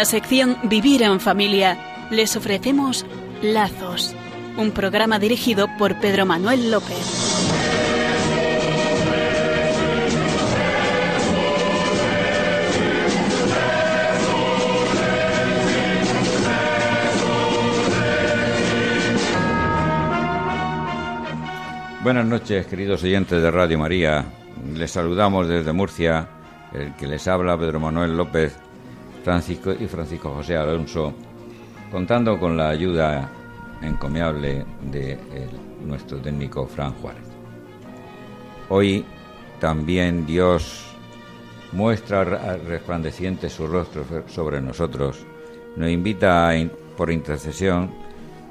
la sección Vivir en Familia les ofrecemos Lazos, un programa dirigido por Pedro Manuel López. Buenas noches, queridos oyentes de Radio María. Les saludamos desde Murcia, el que les habla Pedro Manuel López Francisco y Francisco José Alonso, contando con la ayuda encomiable de nuestro técnico Fran Juárez. Hoy también Dios muestra resplandeciente su rostro sobre nosotros, nos invita por intercesión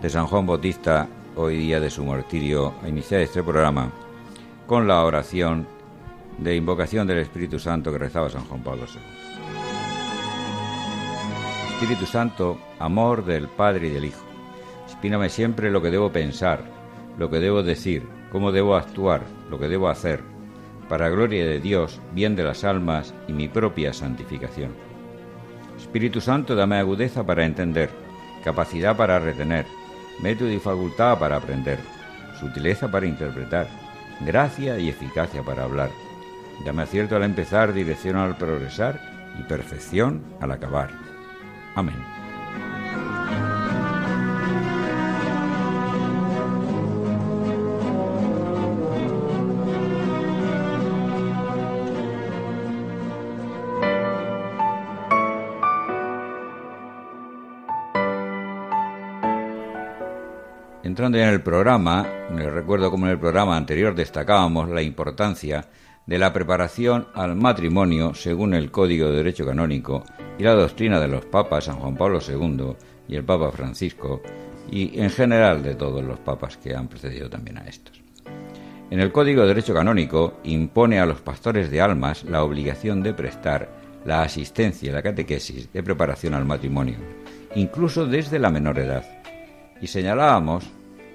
de San Juan Bautista hoy día de su martirio, a iniciar este programa con la oración de invocación del Espíritu Santo que rezaba San Juan Pablo II. Espíritu Santo, amor del Padre y del Hijo, inspírame siempre lo que debo pensar, lo que debo decir, cómo debo actuar, lo que debo hacer, para gloria de Dios, bien de las almas y mi propia santificación. Espíritu Santo, dame agudeza para entender, capacidad para retener, método y facultad para aprender, sutileza para interpretar, gracia y eficacia para hablar. Dame acierto al empezar, dirección al progresar y perfección al acabar. Amén. Entrando ya en el programa, les recuerdo como en el programa anterior destacábamos la importancia de la preparación al matrimonio según el Código de Derecho Canónico y la doctrina de los papas San Juan Pablo II y el Papa Francisco y en general de todos los papas que han precedido también a estos. En el Código de Derecho Canónico impone a los pastores de almas la obligación de prestar la asistencia y la catequesis de preparación al matrimonio, incluso desde la menor edad. Y señalábamos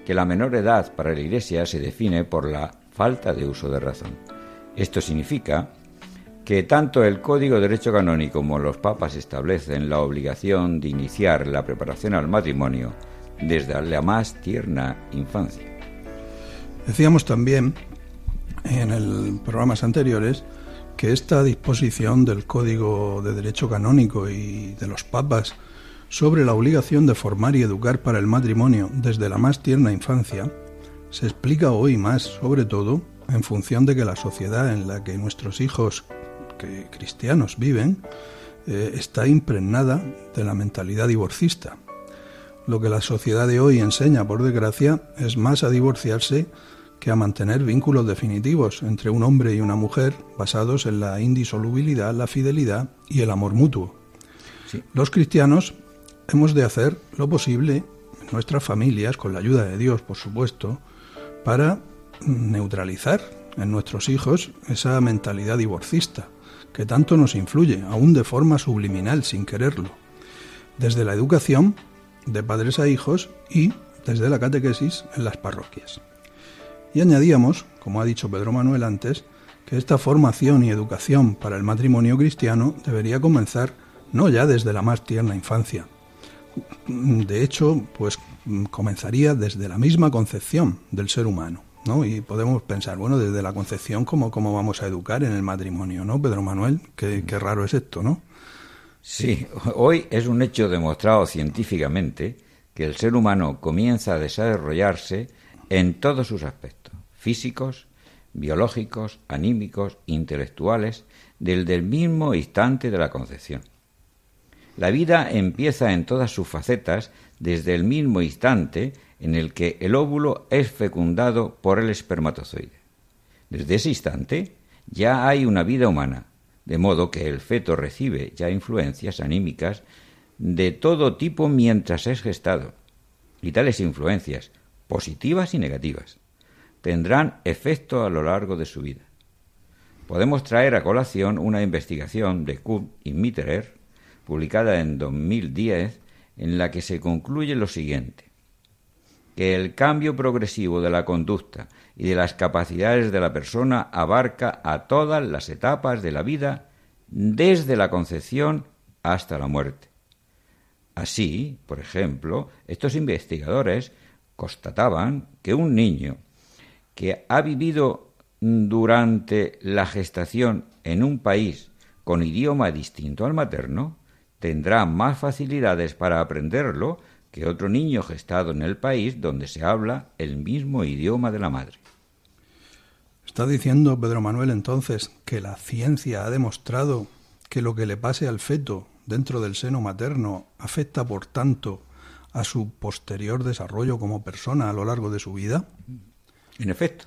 que la menor edad para la Iglesia se define por la falta de uso de razón. Esto significa que tanto el Código de Derecho Canónico como los papas establecen la obligación de iniciar la preparación al matrimonio desde la más tierna infancia. Decíamos también en el programas anteriores que esta disposición del Código de Derecho Canónico y de los papas sobre la obligación de formar y educar para el matrimonio desde la más tierna infancia se explica hoy más, sobre todo, en función de que la sociedad en la que nuestros hijos que cristianos viven eh, está impregnada de la mentalidad divorcista. Lo que la sociedad de hoy enseña, por desgracia, es más a divorciarse que a mantener vínculos definitivos entre un hombre y una mujer basados en la indisolubilidad, la fidelidad y el amor mutuo. Los cristianos hemos de hacer lo posible en nuestras familias, con la ayuda de Dios, por supuesto, para neutralizar en nuestros hijos esa mentalidad divorcista que tanto nos influye, aún de forma subliminal, sin quererlo, desde la educación de padres a hijos y desde la catequesis en las parroquias. Y añadíamos, como ha dicho Pedro Manuel antes, que esta formación y educación para el matrimonio cristiano debería comenzar no ya desde la más tierna infancia, de hecho, pues comenzaría desde la misma concepción del ser humano. ¿No? Y podemos pensar, bueno, desde la concepción, ¿cómo, cómo vamos a educar en el matrimonio, ¿no, Pedro Manuel? Qué, qué raro es esto, ¿no? Sí, hoy es un hecho demostrado científicamente que el ser humano comienza a desarrollarse en todos sus aspectos, físicos, biológicos, anímicos, intelectuales, desde el mismo instante de la concepción. La vida empieza en todas sus facetas desde el mismo instante en el que el óvulo es fecundado por el espermatozoide. Desde ese instante ya hay una vida humana, de modo que el feto recibe ya influencias anímicas de todo tipo mientras es gestado, y tales influencias, positivas y negativas, tendrán efecto a lo largo de su vida. Podemos traer a colación una investigación de Kuhn y Mitterer publicada en 2010, en la que se concluye lo siguiente que el cambio progresivo de la conducta y de las capacidades de la persona abarca a todas las etapas de la vida desde la concepción hasta la muerte. Así, por ejemplo, estos investigadores constataban que un niño que ha vivido durante la gestación en un país con idioma distinto al materno, tendrá más facilidades para aprenderlo que otro niño gestado en el país donde se habla el mismo idioma de la madre. Está diciendo Pedro Manuel entonces que la ciencia ha demostrado que lo que le pase al feto dentro del seno materno afecta, por tanto, a su posterior desarrollo como persona a lo largo de su vida? En efecto,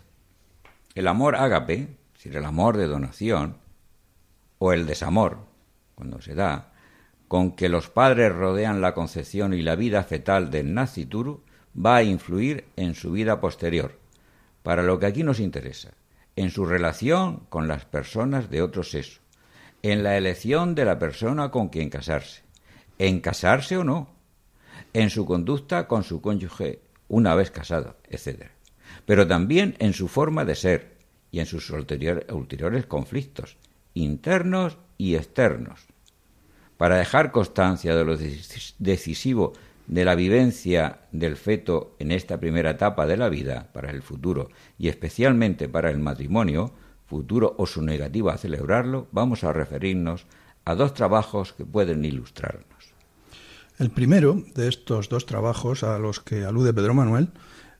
el amor ágape, es decir, el amor de donación, o el desamor, cuando se da, con que los padres rodean la concepción y la vida fetal del nacituru, va a influir en su vida posterior, para lo que aquí nos interesa, en su relación con las personas de otro sexo, en la elección de la persona con quien casarse, en casarse o no, en su conducta con su cónyuge una vez casado, etc. Pero también en su forma de ser y en sus ulteriores conflictos, internos y externos. Para dejar constancia de lo decisivo de la vivencia del feto en esta primera etapa de la vida para el futuro y especialmente para el matrimonio, futuro o su negativa a celebrarlo, vamos a referirnos a dos trabajos que pueden ilustrarnos. El primero de estos dos trabajos a los que alude Pedro Manuel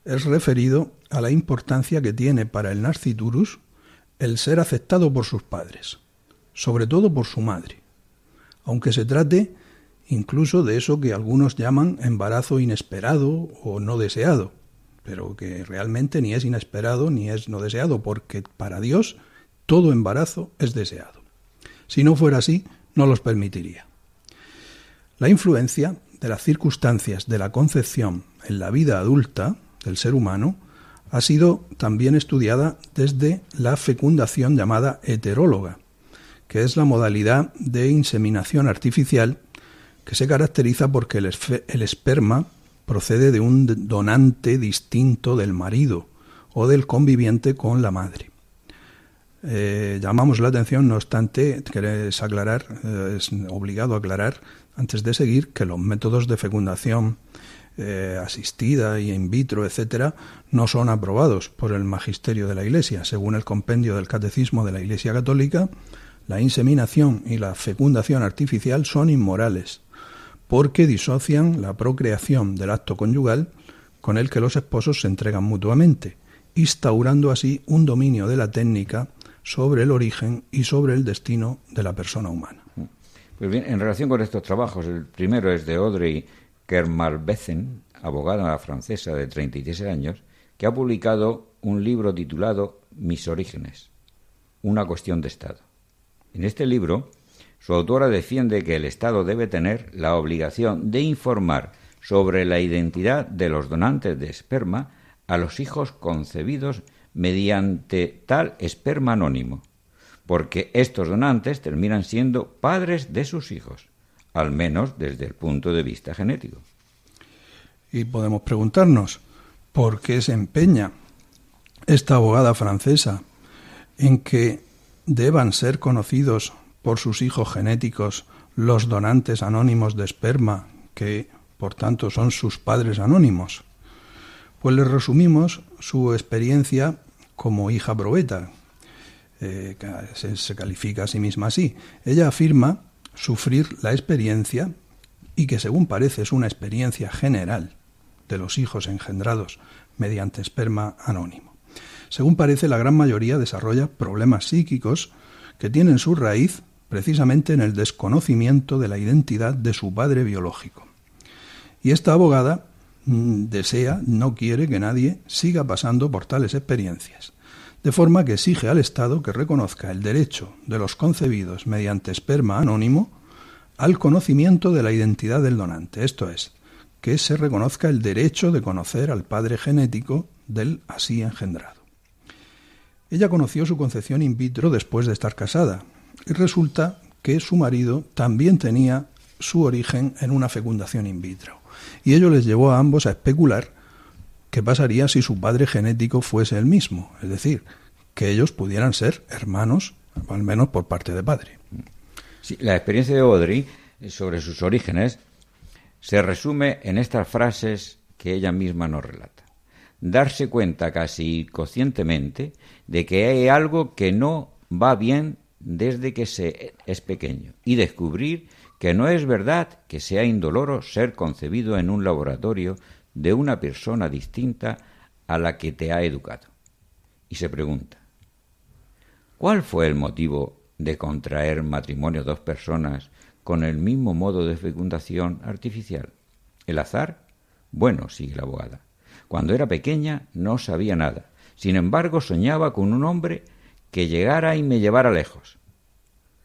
es referido a la importancia que tiene para el nasciturus el ser aceptado por sus padres, sobre todo por su madre, aunque se trate incluso de eso que algunos llaman embarazo inesperado o no deseado, pero que realmente ni es inesperado ni es no deseado, porque para Dios todo embarazo es deseado. Si no fuera así, no los permitiría. La influencia de las circunstancias de la concepción en la vida adulta del ser humano ha sido también estudiada desde la fecundación llamada heteróloga, que es la modalidad de inseminación artificial que se caracteriza porque el, esperma procede de un donante distinto del marido o del conviviente con la madre. Eh, llamamos la atención, no obstante, querés aclarar, eh, es obligado aclarar antes de seguir que los métodos de fecundación eh, asistida y in vitro, etcétera, no son aprobados por el magisterio de la Iglesia. Según el compendio del Catecismo de la Iglesia Católica, la inseminación y la fecundación artificial son inmorales porque disocian la procreación del acto conyugal con el que los esposos se entregan mutuamente, instaurando así un dominio de la técnica sobre el origen y sobre el destino de la persona humana. Pues bien, en relación con estos trabajos, el primero es de Audrey Kermalbecen, abogada francesa de 36 años, que ha publicado un libro titulado Mis orígenes, una cuestión de Estado. En este libro su autora defiende que el Estado debe tener la obligación de informar sobre la identidad de los donantes de esperma a los hijos concebidos mediante tal esperma anónimo, porque estos donantes terminan siendo padres de sus hijos, al menos desde el punto de vista genético. Y podemos preguntarnos, ¿por qué se empeña esta abogada francesa en que deban ser conocidos por sus hijos genéticos los donantes anónimos de esperma, que por tanto son sus padres anónimos? Pues les resumimos su experiencia como hija probeta. Eh, se, se califica a sí misma así. Ella afirma sufrir la experiencia y que según parece es una experiencia general de los hijos engendrados mediante esperma anónimo. Según parece, la gran mayoría desarrolla problemas psíquicos que tienen su raíz precisamente en el desconocimiento de la identidad de su padre biológico. Y esta abogada mm, desea, no quiere que nadie siga pasando por tales experiencias, de forma que exige al Estado que reconozca el derecho de los concebidos mediante esperma anónimo al conocimiento de la identidad del donante, esto es, que se reconozca el derecho de conocer al padre genético del así engendrado. Ella conoció su concepción in vitro después de estar casada, y resulta que su marido también tenía su origen en una fecundación in vitro. Y ello les llevó a ambos a especular qué pasaría si su padre genético fuese el mismo, es decir, que ellos pudieran ser hermanos, al menos por parte de padre. la experiencia de Audrey sobre sus orígenes se resume en estas frases que ella misma nos relata. Darse cuenta casi conscientemente de que hay algo que no va bien desde que se es pequeño y descubrir que no es verdad que sea indoloro ser concebido en un laboratorio de una persona distinta a la que te ha educado. Y se pregunta, ¿cuál fue el motivo de contraer matrimonio dos personas con el mismo modo de fecundación artificial? ¿El azar? Bueno, sigue la abogada. Cuando era pequeña no sabía nada. Sin embargo, soñaba con un hombre que llegara y me llevara lejos.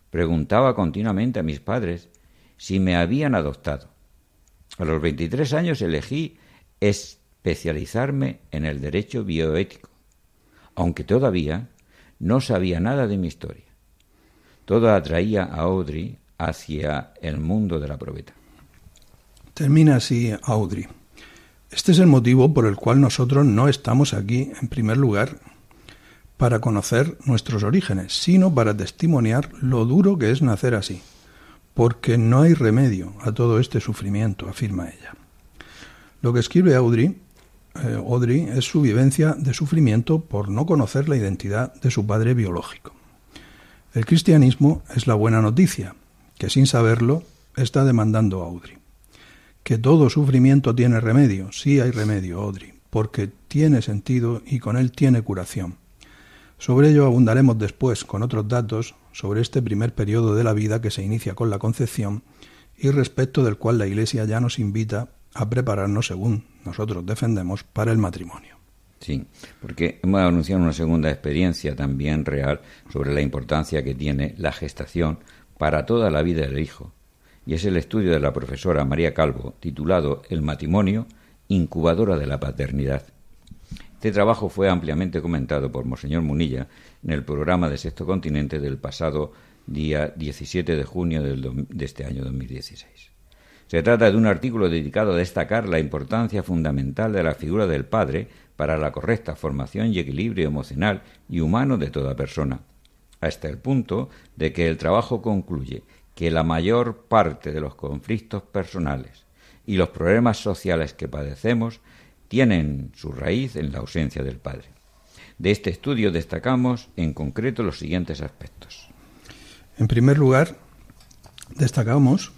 Preguntaba continuamente a mis padres si me habían adoptado. A los 23 años elegí especializarme en el derecho bioético, aunque todavía no sabía nada de mi historia. Todo atraía a Audrey hacia el mundo de la probeta. Termina así Audrey. Este es el motivo por el cual nosotros no estamos aquí, en primer lugar, para conocer nuestros orígenes, sino para testimoniar lo duro que es nacer así, porque no hay remedio a todo este sufrimiento, afirma ella. Lo que escribe Audrey, eh, es su vivencia de sufrimiento por no conocer la identidad de su padre biológico. El cristianismo es la buena noticia, que sin saberlo está demandando a Audrey. Que todo sufrimiento tiene remedio, sí hay remedio, Audrey, porque tiene sentido y con él tiene curación. Sobre ello abundaremos después con otros datos sobre este primer periodo de la vida que se inicia con la concepción y respecto del cual la Iglesia ya nos invita a prepararnos según nosotros defendemos para el matrimonio. Sí, porque hemos anunciado una segunda experiencia también real sobre la importancia que tiene la gestación para toda la vida del hijo, y es el estudio de la profesora María Calvo, titulado El matrimonio, incubadora de la paternidad. Este trabajo fue ampliamente comentado por Monseñor Munilla en el programa de Sexto Continente del pasado día 17 de junio de este año 2016. Se trata de un artículo dedicado a destacar la importancia fundamental de la figura del padre para la correcta formación y equilibrio emocional y humano de toda persona, hasta el punto de que el trabajo concluye que la mayor parte de los conflictos personales y los problemas sociales que padecemos tienen su raíz en la ausencia del padre. De este estudio destacamos en concreto los siguientes aspectos. En primer lugar, destacamos,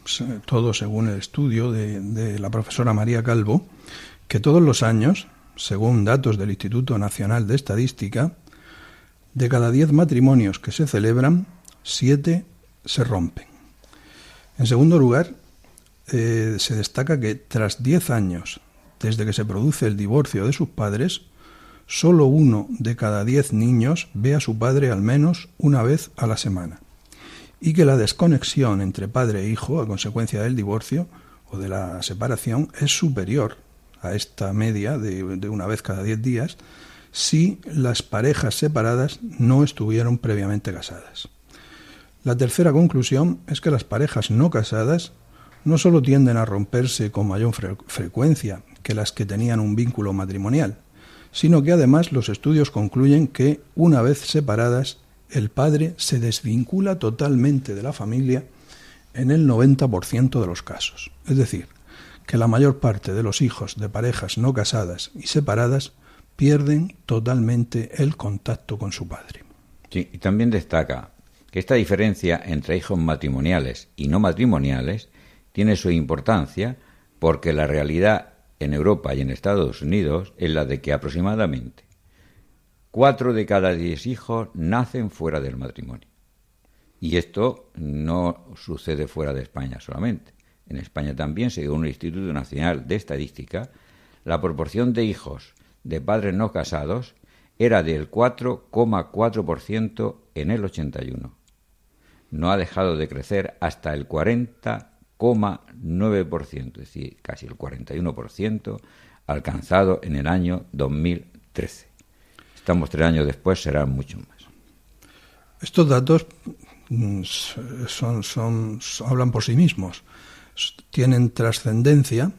todo según el estudio de, la profesora María Calvo, que todos los años, según datos del Instituto Nacional de Estadística, de cada diez matrimonios que se celebran, siete se rompen. En segundo lugar, eh, se destaca que tras diez años desde que se produce el divorcio de sus padres, solo uno de cada diez niños ve a su padre al menos una vez a la semana y que la desconexión entre padre e hijo a consecuencia del divorcio o de la separación es superior a esta media de, una vez cada diez días si las parejas separadas no estuvieron previamente casadas. La tercera conclusión es que las parejas no casadas no solo tienden a romperse con mayor frecuencia que las que tenían un vínculo matrimonial, sino que además los estudios concluyen que, una vez separadas, el padre se desvincula totalmente de la familia en el 90% de los casos. Es decir, que la mayor parte de los hijos de parejas no casadas y separadas pierden totalmente el contacto con su padre. Sí, y también destaca esta diferencia entre hijos matrimoniales y no matrimoniales tiene su importancia porque la realidad en Europa y en Estados Unidos es la de que aproximadamente Cuatro de cada diez hijos nacen fuera del matrimonio. Y esto no sucede fuera de España solamente. En España también, según el Instituto Nacional de Estadística, la proporción de hijos de padres no casados era del 4,4% en el 81. No ha dejado de crecer hasta el 40,9%, es decir, casi el 41%, alcanzado en el año 2013 estamos tres años después, serán mucho más. Estos datos mm, son, son, hablan por sí mismos, tienen trascendencia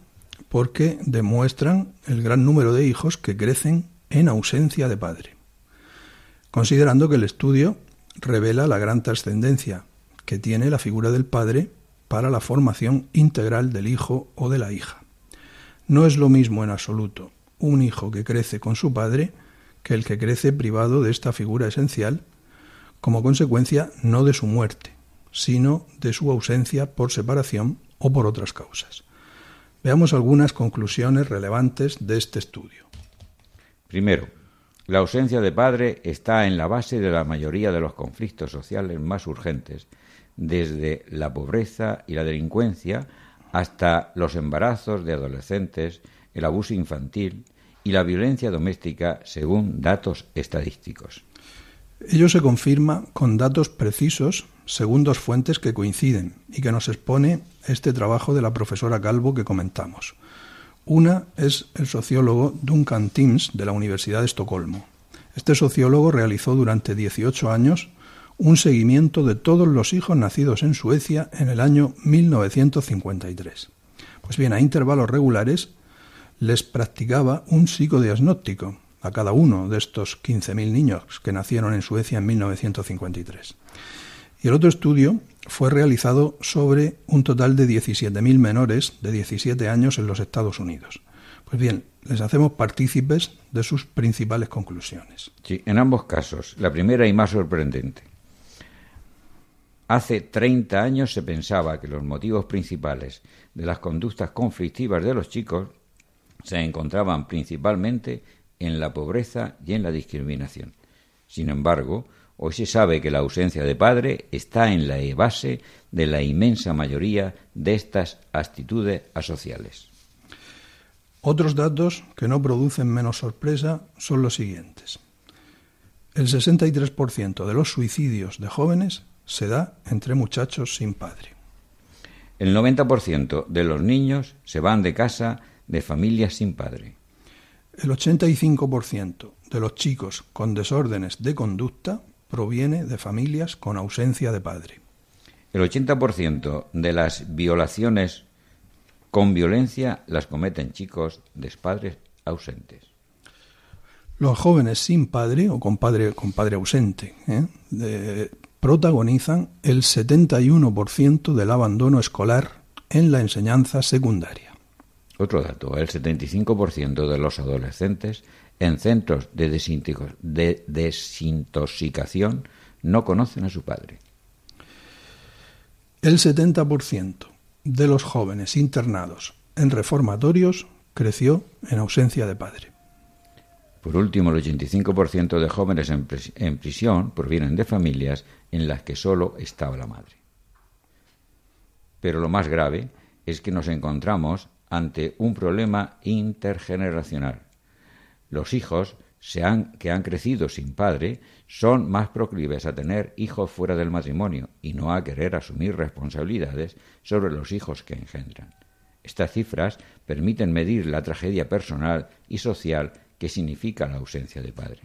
porque demuestran el gran número de hijos que crecen en ausencia de padre, considerando que el estudio revela la gran trascendencia que tiene la figura del padre para la formación integral del hijo o de la hija. No es lo mismo en absoluto un hijo que crece con su padre que el que crece privado de esta figura esencial, como consecuencia no de su muerte, sino de su ausencia por separación o por otras causas. Veamos algunas conclusiones relevantes de este estudio. Primero, la ausencia de padre está en la base de la mayoría de los conflictos sociales más urgentes, desde la pobreza y la delincuencia hasta los embarazos de adolescentes, el abuso infantil y la violencia doméstica, según datos estadísticos. Ello se confirma con datos precisos según dos fuentes que coinciden y que nos expone este trabajo de la profesora Calvo que comentamos. Una es el sociólogo Duncan Timms de la Universidad de Estocolmo. Este sociólogo realizó durante 18 años un seguimiento de todos los hijos nacidos en Suecia en el año 1953. Pues bien, a intervalos regulares les practicaba un psicodiagnóstico a cada uno de estos 15.000 niños que nacieron en Suecia en 1953. El otro estudio fue realizado sobre un total de 17.000 menores de 17 años en los Estados Unidos. Pues bien, les hacemos partícipes de sus principales conclusiones. Sí, en ambos casos, la primera y más sorprendente. Hace 30 años se pensaba que los motivos principales de las conductas conflictivas de los chicos se encontraban principalmente en la pobreza y en la discriminación. Sin embargo, hoy se sabe que la ausencia de padre está en la base de la inmensa mayoría de estas actitudes asociales. Otros datos que no producen menos sorpresa son los siguientes. El 63% de los suicidios de jóvenes se da entre muchachos sin padre. El 90% de los niños se van de casa de familias sin padre. El 85% de los chicos con desórdenes de conducta proviene de familias con ausencia de padre. El 80% de las violaciones con violencia las cometen chicos de padres ausentes. Los jóvenes sin padre o con padre, con padre ausente ¿eh? protagonizan el 71% del abandono escolar en la enseñanza secundaria. Otro dato, el 75% de los adolescentes en centros de, de desintoxicación no conocen a su padre. El 70% de los jóvenes internados en reformatorios creció en ausencia de padre. Por último, el 85% de jóvenes en, prisión provienen de familias en las que solo estaba la madre. Pero lo más grave es que nos encontramos ante un problema intergeneracional. Los hijos que han crecido sin padre son más proclives a tener hijos fuera del matrimonio y no a querer asumir responsabilidades sobre los hijos que engendran. Estas cifras permiten medir la tragedia personal y social que significa la ausencia de padre.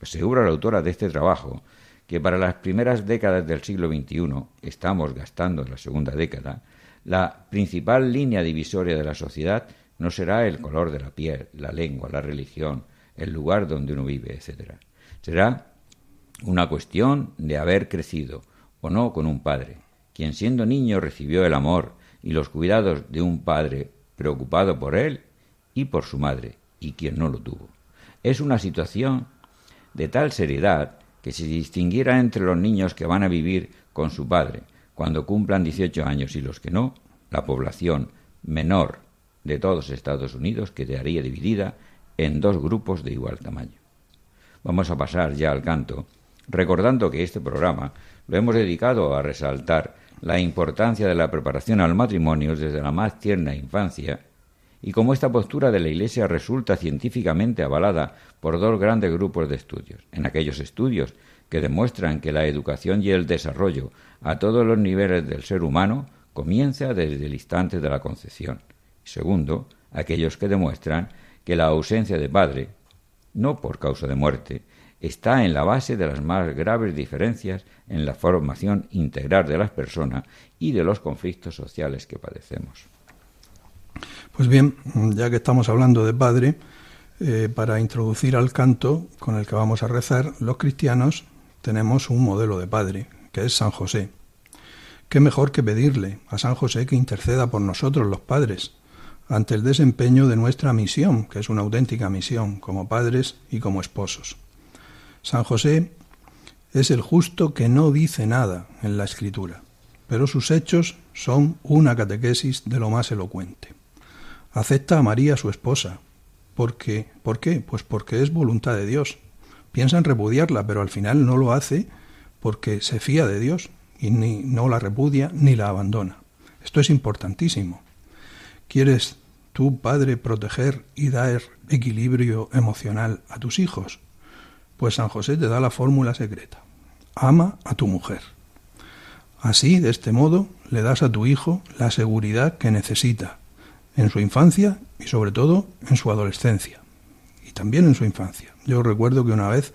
Asegura la autora de este trabajo que para las primeras décadas del siglo XXI, estamos gastando la segunda década, la principal línea divisoria de la sociedad no será el color de la piel, la lengua, la religión, el lugar donde uno vive, etc. Será una cuestión de haber crecido o no con un padre, quien siendo niño recibió el amor y los cuidados de un padre preocupado por él y por su madre, y quien no lo tuvo. Es una situación de tal seriedad que si distinguiera entre los niños que van a vivir con su padre cuando cumplan 18 años y los que no, la población menor de todos Estados Unidos quedaría dividida en dos grupos de igual tamaño. Vamos a pasar ya al canto, recordando que este programa lo hemos dedicado a resaltar la importancia de la preparación al matrimonio desde la más tierna infancia, y como esta postura de la Iglesia resulta científicamente avalada por dos grandes grupos de estudios. En aquellos estudios que demuestran que la educación y el desarrollo a todos los niveles del ser humano comienza desde el instante de la concepción. Segundo, aquellos que demuestran que la ausencia de padre, no por causa de muerte, está en la base de las más graves diferencias en la formación integral de las personas y de los conflictos sociales que padecemos. Pues bien, ya que estamos hablando de padre, eh, para introducir al canto con el que vamos a rezar, los cristianos tenemos un modelo de padre, que es San José, ¿Qué mejor que pedirle a San José que interceda por nosotros los padres ante el desempeño de nuestra misión, que es una auténtica misión como padres y como esposos? San José es el justo que no dice nada en la escritura, pero sus hechos son una catequesis de lo más elocuente. Acepta a María su esposa. Porque, ¿Por qué? Pues porque es voluntad de Dios. Piensa en repudiarla, pero al final no lo hace porque se fía de Dios y ni, no la repudia ni la abandona. Esto es importantísimo. ¿Quieres tú, padre, proteger y dar equilibrio emocional a tus hijos? Pues San José te da la fórmula secreta. Ama a tu mujer. Así, de este modo, le das a tu hijo la seguridad que necesita en su infancia y sobre todo en su adolescencia y también en su infancia. Yo recuerdo que una vez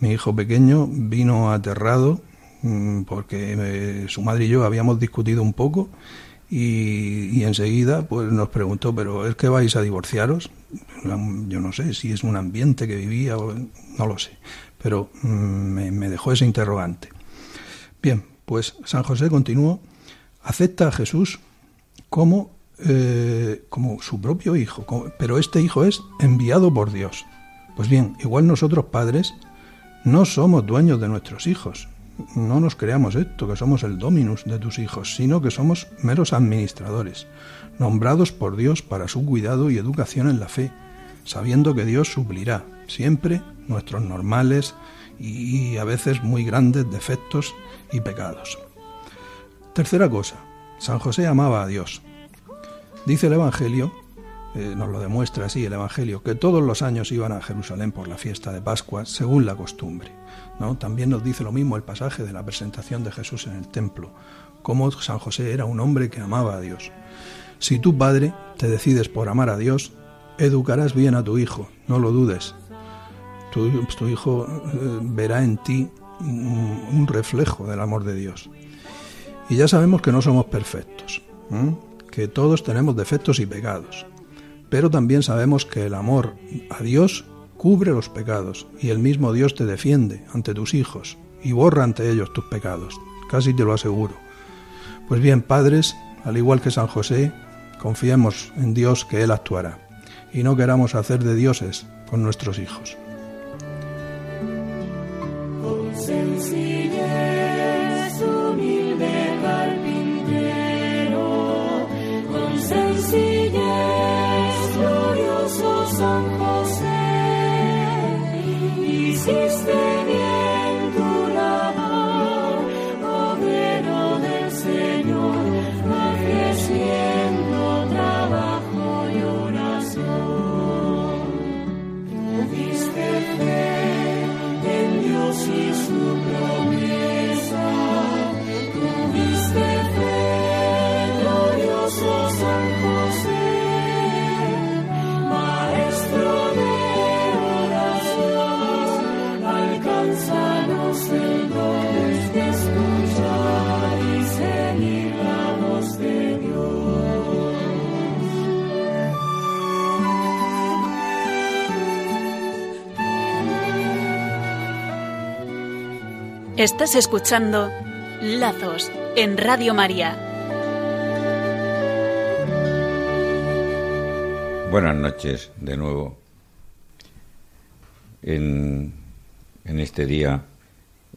mi hijo pequeño vino aterrado mm, porque eh, su madre y yo habíamos discutido un poco y, enseguida pues nos preguntó, pero ¿es que vais a divorciaros? Yo no sé si es un ambiente que vivía o no lo sé, pero mm, me, dejó ese interrogante. Bien, pues San José continuó, acepta a Jesús como, eh, como su propio hijo, pero este hijo es enviado por Dios. Pues bien, igual nosotros padres no somos dueños de nuestros hijos. No nos creamos esto, que somos el dominus de tus hijos, sino que somos meros administradores, nombrados por Dios para su cuidado y educación en la fe, sabiendo que Dios suplirá siempre nuestros normales y a veces muy grandes defectos y pecados. Tercera cosa, San José amaba a Dios. Dice el Evangelio eh, nos lo demuestra así el Evangelio, que todos los años iban a Jerusalén por la fiesta de Pascua, según la costumbre. ¿no? También nos dice lo mismo el pasaje de la presentación de Jesús en el templo, cómo San José era un hombre que amaba a Dios. Si tú, padre, te decides por amar a Dios, educarás bien a tu hijo, no lo dudes. Tu, hijo eh, verá en ti un, reflejo del amor de Dios. Y ya sabemos que no somos perfectos, que todos tenemos defectos y pecados pero también sabemos que el amor a Dios cubre los pecados y el mismo Dios te defiende ante tus hijos y borra ante ellos tus pecados, casi te lo aseguro. Pues bien, padres, al igual que San José, confiemos en Dios que Él actuará y no queramos hacer de dioses con nuestros hijos. persiste. Estás escuchando Lazos en Radio María. Buenas noches de nuevo. En, en este día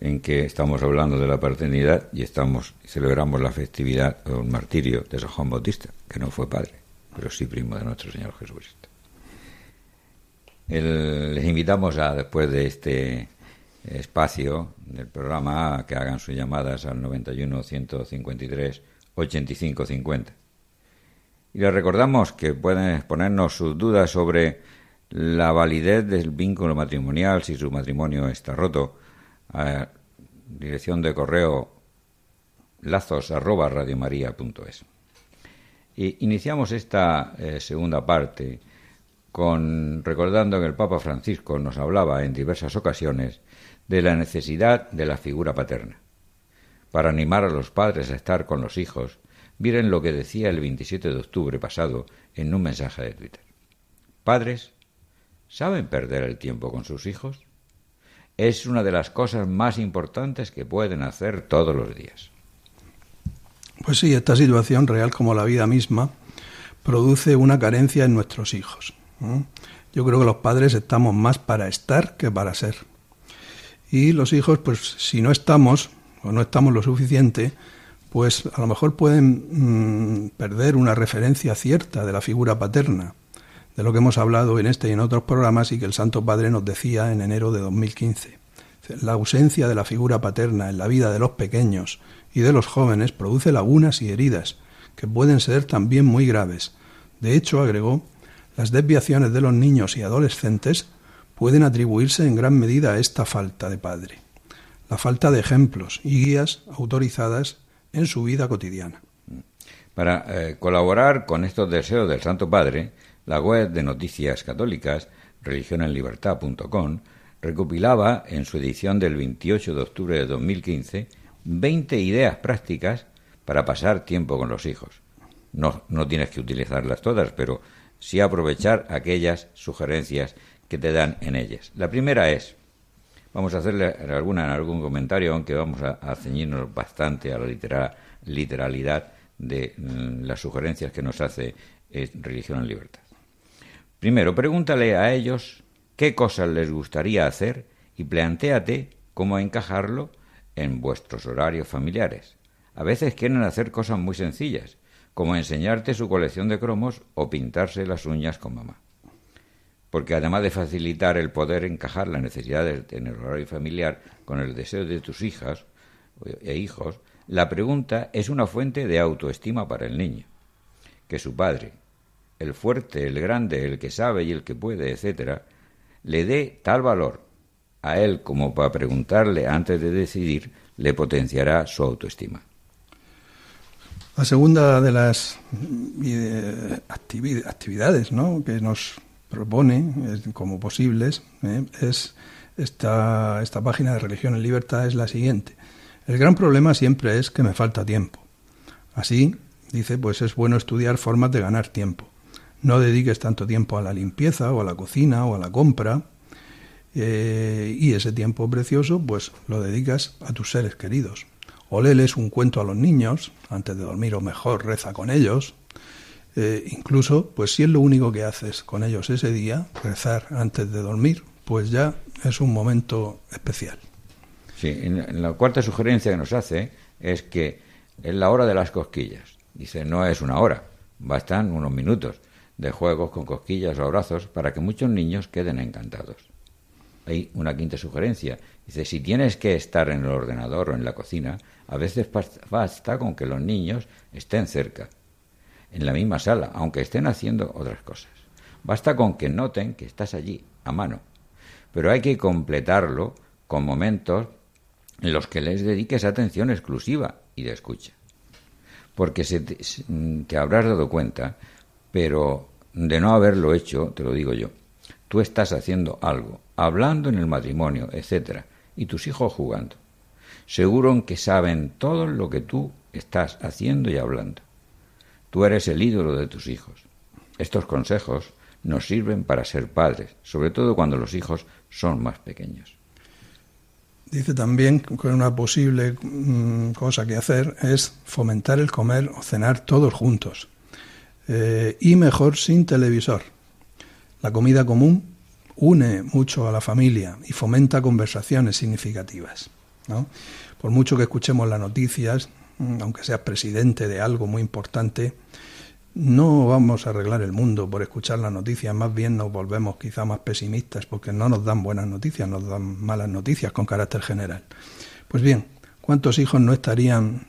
en que estamos hablando de la paternidad y estamos celebramos la festividad o el martirio de San Juan Bautista, que no fue padre, pero sí primo de nuestro Señor Jesucristo. les invitamos a, después de este espacio del programa que hagan sus llamadas al 91 153 85 50. Y les recordamos que pueden exponernos sus dudas sobre la validez del vínculo matrimonial si su matrimonio está roto a dirección de correo lazos. Y iniciamos esta eh, segunda parte con recordando que el Papa Francisco nos hablaba en diversas ocasiones de la necesidad de la figura paterna. Para animar a los padres a estar con los hijos, miren lo que decía el 27 de octubre pasado en un mensaje de Twitter. Padres, ¿saben perder el tiempo con sus hijos? Es una de las cosas más importantes que pueden hacer todos los días. Pues sí, esta situación, real como la vida misma, produce una carencia en nuestros hijos. Yo creo que los padres estamos más para estar que para ser. Y los hijos, pues si no estamos o no estamos lo suficiente, pues a lo mejor pueden mm, perder una referencia cierta de la figura paterna, de lo que hemos hablado en este y en otros programas y que el Santo Padre nos decía en enero de 2015. La ausencia de la figura paterna en la vida de los pequeños y de los jóvenes produce lagunas y heridas, que pueden ser también muy graves. De hecho, agregó, las desviaciones de los niños y adolescentes pueden atribuirse en gran medida a esta falta de padre, la falta de ejemplos y guías autorizadas en su vida cotidiana. Para eh, colaborar con estos deseos del Santo Padre, la web de noticias católicas, religionenlibertad.com, recopilaba en su edición del 28 de octubre de 2015 20 ideas prácticas para pasar tiempo con los hijos. No, no tienes que utilizarlas todas, pero sí aprovechar aquellas sugerencias que te dan en ellas. La primera es, vamos a hacerle alguna, algún comentario, aunque vamos a, ceñirnos bastante a la literalidad de mm, las sugerencias que nos hace eh, Religión en Libertad. Primero, pregúntale a ellos qué cosas les gustaría hacer y plantéate cómo encajarlo en vuestros horarios familiares. A veces quieren hacer cosas muy sencillas, como enseñarte su colección de cromos o pintarse las uñas con mamá. Porque además de facilitar el poder encajar las necesidades en el horario familiar con el deseo de tus hijas e hijos, la pregunta es una fuente de autoestima para el niño. Que su padre, el fuerte, el grande, el que sabe y el que puede, etcétera, le dé tal valor a él como para preguntarle antes de decidir, le potenciará su autoestima. La segunda de las eh, actividades que nos propone como posibles eh, es esta, esta página de Religión en Libertad es la siguiente. El gran problema siempre es que me falta tiempo. Así, dice, pues es bueno estudiar formas de ganar tiempo. No dediques tanto tiempo a la limpieza o a la cocina o a la compra eh, y ese tiempo precioso pues lo dedicas a tus seres queridos o léeles un cuento a los niños antes de dormir o mejor reza con ellos. Eh, incluso, pues si es lo único que haces con ellos ese día, rezar antes de dormir, pues ya es un momento especial. Sí, la cuarta sugerencia que nos hace es que es la hora de las cosquillas. Dice, no es una hora, bastan unos minutos de juegos con cosquillas o abrazos para que muchos niños queden encantados. Hay una quinta sugerencia. Dice, si tienes que estar en el ordenador o en la cocina, a veces basta con que los niños estén cerca, en la misma sala, aunque estén haciendo otras cosas. Basta con que noten que estás allí, a mano. Pero hay que completarlo con momentos en los que les dediques atención exclusiva y de escucha. Porque se te, te habrás dado cuenta, pero de no haberlo hecho, te lo digo yo, tú estás haciendo algo, hablando en el matrimonio, etcétera, y tus hijos jugando seguro que saben todo lo que tú estás haciendo y hablando. Tú eres el ídolo de tus hijos. Estos consejos nos sirven para ser padres, sobre todo cuando los hijos son más pequeños. Dice también que una posible mm, cosa que hacer es fomentar el comer o cenar todos juntos. Eh, y mejor sin televisor. La comida común une mucho a la familia y fomenta conversaciones significativas. Por mucho que escuchemos las noticias, aunque seas presidente de algo muy importante, no vamos a arreglar el mundo por escuchar las noticias, más bien nos volvemos quizá más pesimistas porque no nos dan buenas noticias, nos dan malas noticias con carácter general. Pues bien, ¿cuántos hijos no estarían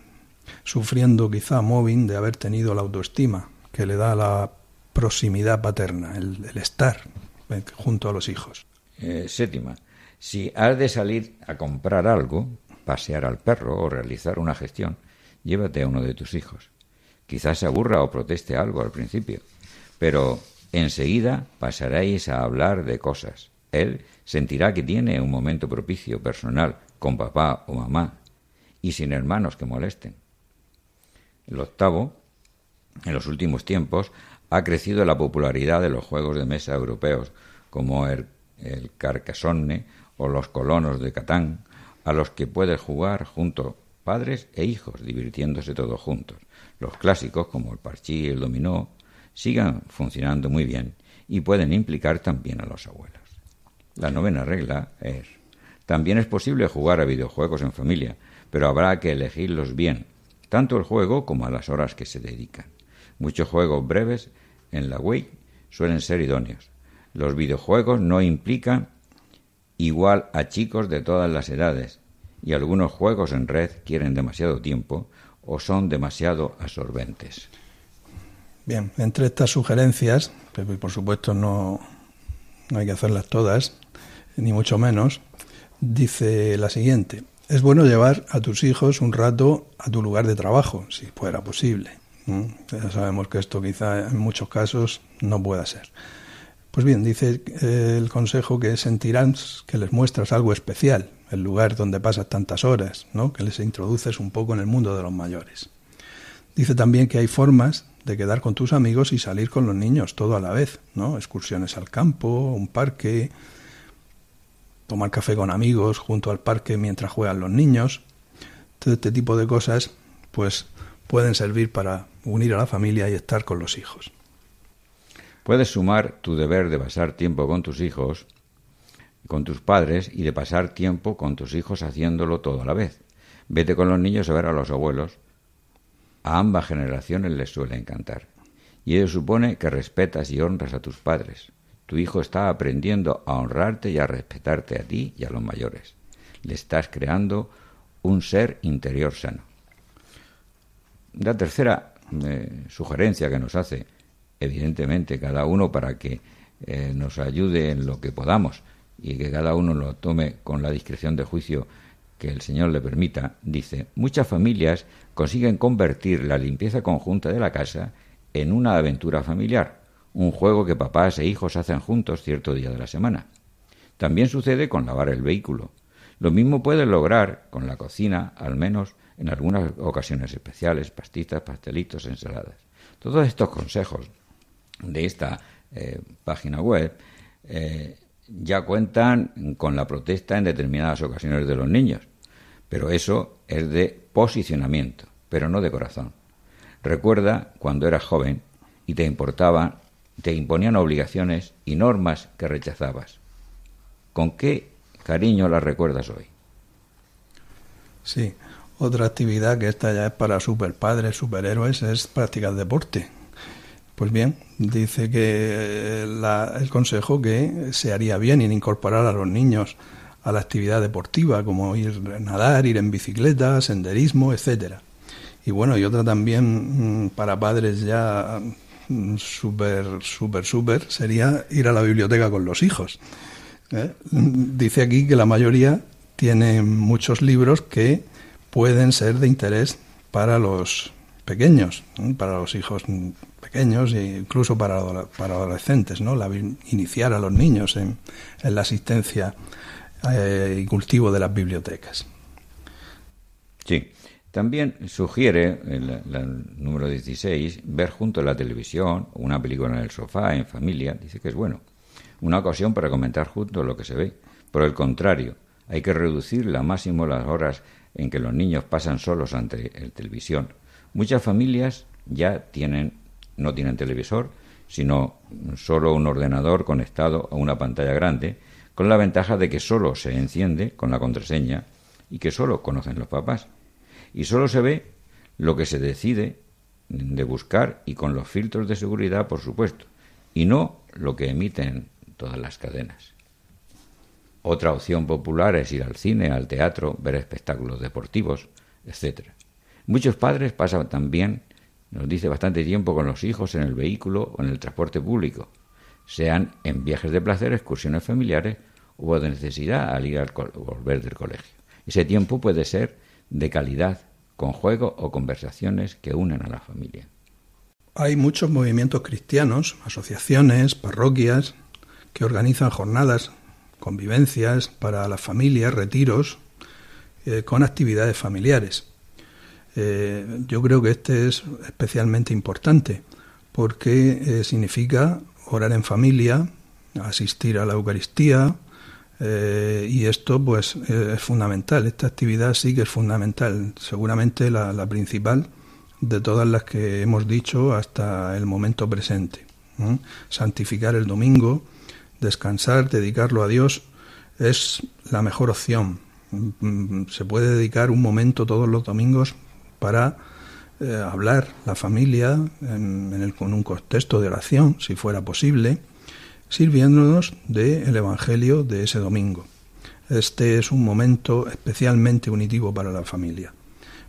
sufriendo quizá móvil de haber tenido la autoestima que le da la proximidad paterna, el, estar eh, junto a los hijos? Eh, séptima, si has de salir a comprar algo, pasear al perro o realizar una gestión, llévate a uno de tus hijos. Quizás se aburra o proteste algo al principio, pero enseguida pasaréis a hablar de cosas. Él sentirá que tiene un momento propicio personal con papá o mamá y sin hermanos que molesten. El octavo, en los últimos tiempos, ha crecido la popularidad de los juegos de mesa europeos como el, el Carcassonne o los colonos de Catán, a los que puedes jugar junto padres e hijos, divirtiéndose todos juntos. Los clásicos, como el parchí y el dominó, sigan funcionando muy bien y pueden implicar también a los abuelos. La novena regla es, también es posible jugar a videojuegos en familia, pero habrá que elegirlos bien, tanto el juego como a las horas que se dedican. Muchos juegos breves en la Wii suelen ser idóneos. Los videojuegos no implican igual a chicos de todas las edades y algunos juegos en red quieren demasiado tiempo o son demasiado absorbentes. Bien, entre estas sugerencias, pero por supuesto no, no hay que hacerlas todas, ni mucho menos, dice la siguiente. Es bueno llevar a tus hijos un rato a tu lugar de trabajo, si fuera posible. Ya sabemos que esto quizá en muchos casos no pueda ser. Pues bien, dice el consejo que sentirán que les muestras algo especial, el lugar donde pasas tantas horas, ¿no? que les introduces un poco en el mundo de los mayores. Dice también que hay formas de quedar con tus amigos y salir con los niños todo a la vez, ¿no? Excursiones al campo, un parque, tomar café con amigos junto al parque mientras juegan los niños. Todo este tipo de cosas, pues, pueden servir para unir a la familia y estar con los hijos. Puedes sumar tu deber de pasar tiempo con tus hijos, con tus padres y de pasar tiempo con tus hijos haciéndolo todo a la vez. Vete con los niños a ver a los abuelos. A ambas generaciones les suele encantar. Y ello supone que respetas y honras a tus padres. Tu hijo está aprendiendo a honrarte y a respetarte a ti y a los mayores. Le estás creando un ser interior sano. La tercera eh, sugerencia que nos hace, evidentemente, cada uno para que eh, nos ayude en lo que podamos y que cada uno lo tome con la discreción de juicio que el Señor le permita, dice, muchas familias consiguen convertir la limpieza conjunta de la casa en una aventura familiar, un juego que papás e hijos hacen juntos cierto día de la semana. También sucede con lavar el vehículo. Lo mismo puede lograr con la cocina, al menos en algunas ocasiones especiales, pastitas, pastelitos, ensaladas. Todos estos consejos de esta eh, página web eh, ya cuentan con la protesta en determinadas ocasiones de los niños, pero eso es de posicionamiento, pero no de corazón. Recuerda cuando eras joven y te importaban, te imponían obligaciones y normas que rechazabas. ¿Con qué cariño las recuerdas hoy? Sí, otra actividad que esta ya es para superpadres, superhéroes, es practicar deporte. Pues bien, dice que el consejo que se haría bien en incorporar a los niños a la actividad deportiva, como ir a nadar, ir en bicicleta, senderismo, etcétera. Y bueno, y otra también mm, para padres ya mm, súper, súper, súper, sería ir a la biblioteca con los hijos. ¿eh? Dice aquí que la mayoría tienen muchos libros que pueden ser de interés para los pequeños, para los hijos pequeños e incluso para, para adolescentes, ¿no? La, iniciar a los niños en, la asistencia eh, y cultivo de las bibliotecas. Sí. También sugiere el, número 16 ver junto a la televisión una película en el sofá, en familia. Dice que es bueno. Una ocasión para comentar juntos lo que se ve. Por el contrario, hay que reducir la máximo las horas en que los niños pasan solos ante el televisión. Muchas familias ya tienen, no tienen televisor, sino solo un ordenador conectado a una pantalla grande, con la ventaja de que solo se enciende con la contraseña y que solo conocen los papás. Y solo se ve lo que se decide de buscar y con los filtros de seguridad, por supuesto, y no lo que emiten todas las cadenas. Otra opción popular es ir al cine, al teatro, ver espectáculos deportivos, etc. Muchos padres pasan también, nos dice, bastante tiempo con los hijos en el vehículo o en el transporte público, sean en viajes de placer, excursiones familiares o de necesidad al ir al volver del colegio. Ese tiempo puede ser de calidad, con juego o conversaciones que unen a la familia. Hay muchos movimientos cristianos, asociaciones, parroquias, que organizan jornadas convivencias para las familias, retiros, eh, con actividades familiares. Eh, yo creo que este es especialmente importante porque eh, significa orar en familia, asistir a la Eucaristía, Eh, y esto pues eh, es fundamental, esta actividad sí que es fundamental, seguramente la, principal de todas las que hemos dicho hasta el momento presente. Santificar el domingo, descansar, dedicarlo a Dios, es la mejor opción. Mm, se puede dedicar un momento todos los domingos para eh, hablar la familia en, el, con un contexto de oración, si fuera posible, sirviéndonos del Evangelio de ese domingo. Este es un momento especialmente unitivo para la familia,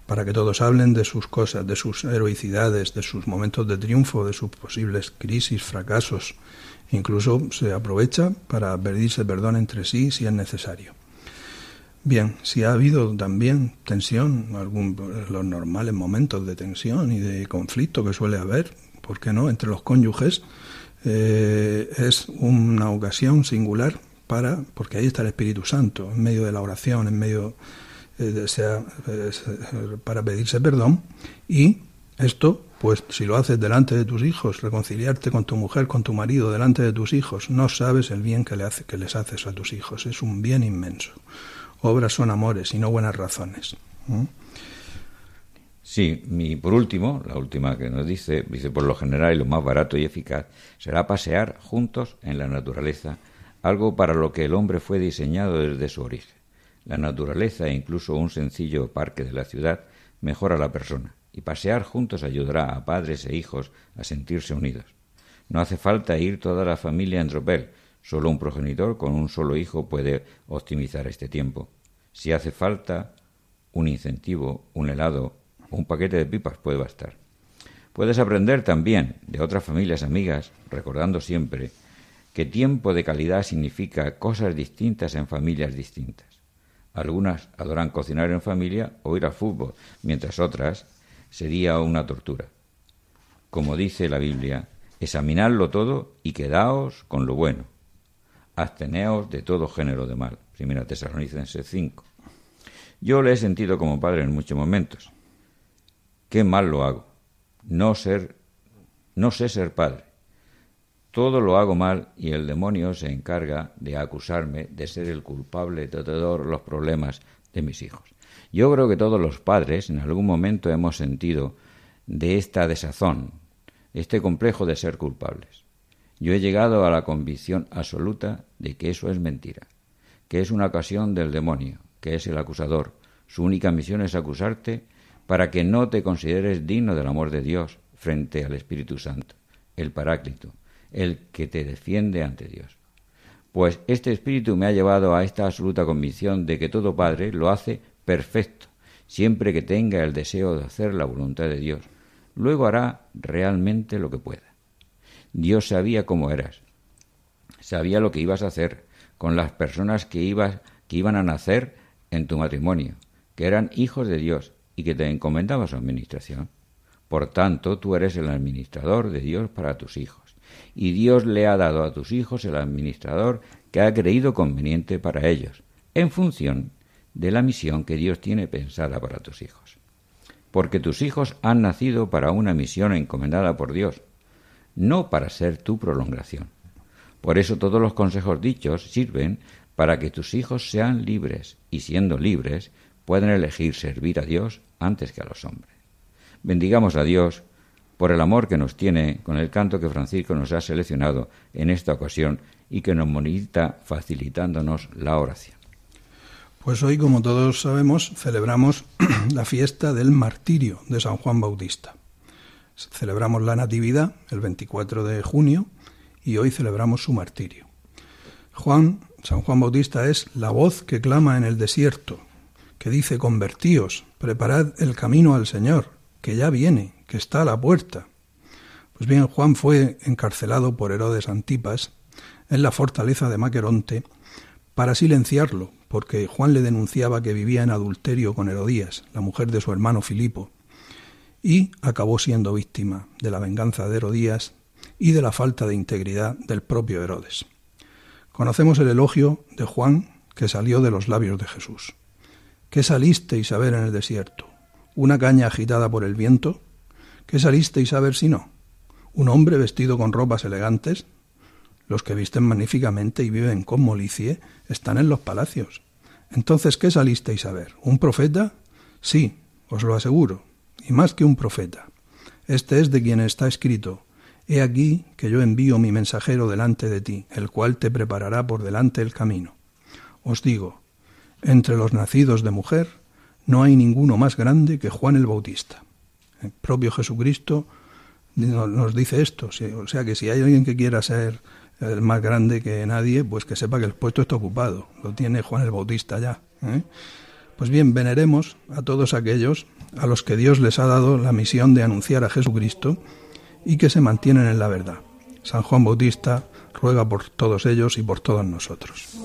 para que todos hablen de sus cosas, de sus heroicidades, de sus momentos de triunfo, de sus posibles crisis, fracasos. Incluso se aprovecha para pedirse perdón entre sí si es necesario. Bien, si ha habido también tensión, algún, los normales momentos de tensión y de conflicto que suele haber, ¿por qué no?, entre los cónyuges, eh, es una ocasión singular para, porque ahí está el Espíritu Santo, en medio de la oración, en medio eh, de sea, eh, para pedirse perdón, y esto, pues si lo haces delante de tus hijos, reconciliarte con tu mujer, con tu marido, delante de tus hijos, no sabes el bien que, le hace, que les haces a tus hijos, es un bien inmenso. Obras son amores y no buenas razones. Sí, y por último, la última que nos dice, dice, por lo general y lo más barato y eficaz será pasear juntos en la naturaleza, algo para lo que el hombre fue diseñado desde su origen. La naturaleza e incluso un sencillo parque de la ciudad mejora la persona, y pasear juntos ayudará a padres e hijos a sentirse unidos. No hace falta ir toda la familia en tropel, solo un progenitor con un solo hijo puede optimizar este tiempo. Si hace falta un incentivo, un helado, un paquete de pipas puede bastar. Puedes aprender también de otras familias amigas, recordando siempre que tiempo de calidad significa cosas distintas en familias distintas. Algunas adoran cocinar en familia o ir al fútbol, mientras otras sería una tortura. Como dice la Biblia, examinadlo todo y quedaos con lo bueno. Absteneos de todo género de mal. Primera Tesalonicenses 5. Yo le he sentido como padre en muchos momentos qué mal lo hago. No ser, no sé ser padre. Todo lo hago mal y el demonio se encarga de acusarme de ser el culpable de todos los problemas de mis hijos. Yo creo que todos los padres en algún momento hemos sentido de esta desazón, este complejo de ser culpables. Yo he llegado a la convicción absoluta de que eso es mentira, que es una ocasión del demonio, que es el acusador. Su única misión es acusarte para que no te consideres digno del amor de Dios frente al Espíritu Santo, el Paráclito, el que te defiende ante Dios. Pues este Espíritu me ha llevado a esta absoluta convicción de que todo Padre lo hace perfecto, siempre que tenga el deseo de hacer la voluntad de Dios. Luego hará realmente lo que pueda. Dios sabía cómo eras, sabía lo que ibas a hacer con las personas que, ibas, que iban a nacer en tu matrimonio, que eran hijos de Dios y que te encomendaba su administración. Por tanto, tú eres el administrador de Dios para tus hijos, y Dios le ha dado a tus hijos el administrador que ha creído conveniente para ellos, en función de la misión que Dios tiene pensada para tus hijos. Porque tus hijos han nacido para una misión encomendada por Dios, no para ser tu prolongación. Por eso todos los consejos dichos sirven para que tus hijos sean libres y siendo libres pueden elegir servir a Dios antes que a los hombres. Bendigamos a Dios por el amor que nos tiene con el canto que Francisco nos ha seleccionado en esta ocasión y que nos monita facilitándonos la oración. Pues hoy, como todos sabemos, celebramos la fiesta del martirio de San Juan Bautista. Celebramos la Natividad el 24 de junio y hoy celebramos su martirio. Juan, San Juan Bautista es la voz que clama en el desierto, que dice, convertíos, preparad el camino al Señor, que ya viene, que está a la puerta. Pues bien, Juan fue encarcelado por Herodes Antipas en la fortaleza de Maqueronte para silenciarlo, porque Juan le denunciaba que vivía en adulterio con Herodías, la mujer de su hermano Filipo, y acabó siendo víctima de la venganza de Herodías y de la falta de integridad del propio Herodes. Conocemos el elogio de Juan que salió de los labios de Jesús. ¿Qué salisteis a ver en el desierto? ¿Una caña agitada por el viento? ¿Qué salisteis a ver si no? ¿Un hombre vestido con ropas elegantes? Los que visten magníficamente y viven con molicie están en los palacios. Entonces, ¿qué salisteis a ver? ¿Un profeta? Sí, os lo aseguro, y más que un profeta. Este es de quien está escrito, He aquí que yo envío mi mensajero delante de ti, el cual te preparará por delante el camino. Os digo, entre los nacidos de mujer no hay ninguno más grande que Juan el Bautista. El propio Jesucristo nos dice esto, o sea que si hay alguien que quiera ser el más grande que nadie, pues que sepa que el puesto está ocupado, lo tiene Juan el Bautista ya. ¿eh? Pues bien, veneremos a todos aquellos a los que Dios les ha dado la misión de anunciar a Jesucristo y que se mantienen en la verdad. San Juan Bautista ruega por todos ellos y por todos nosotros.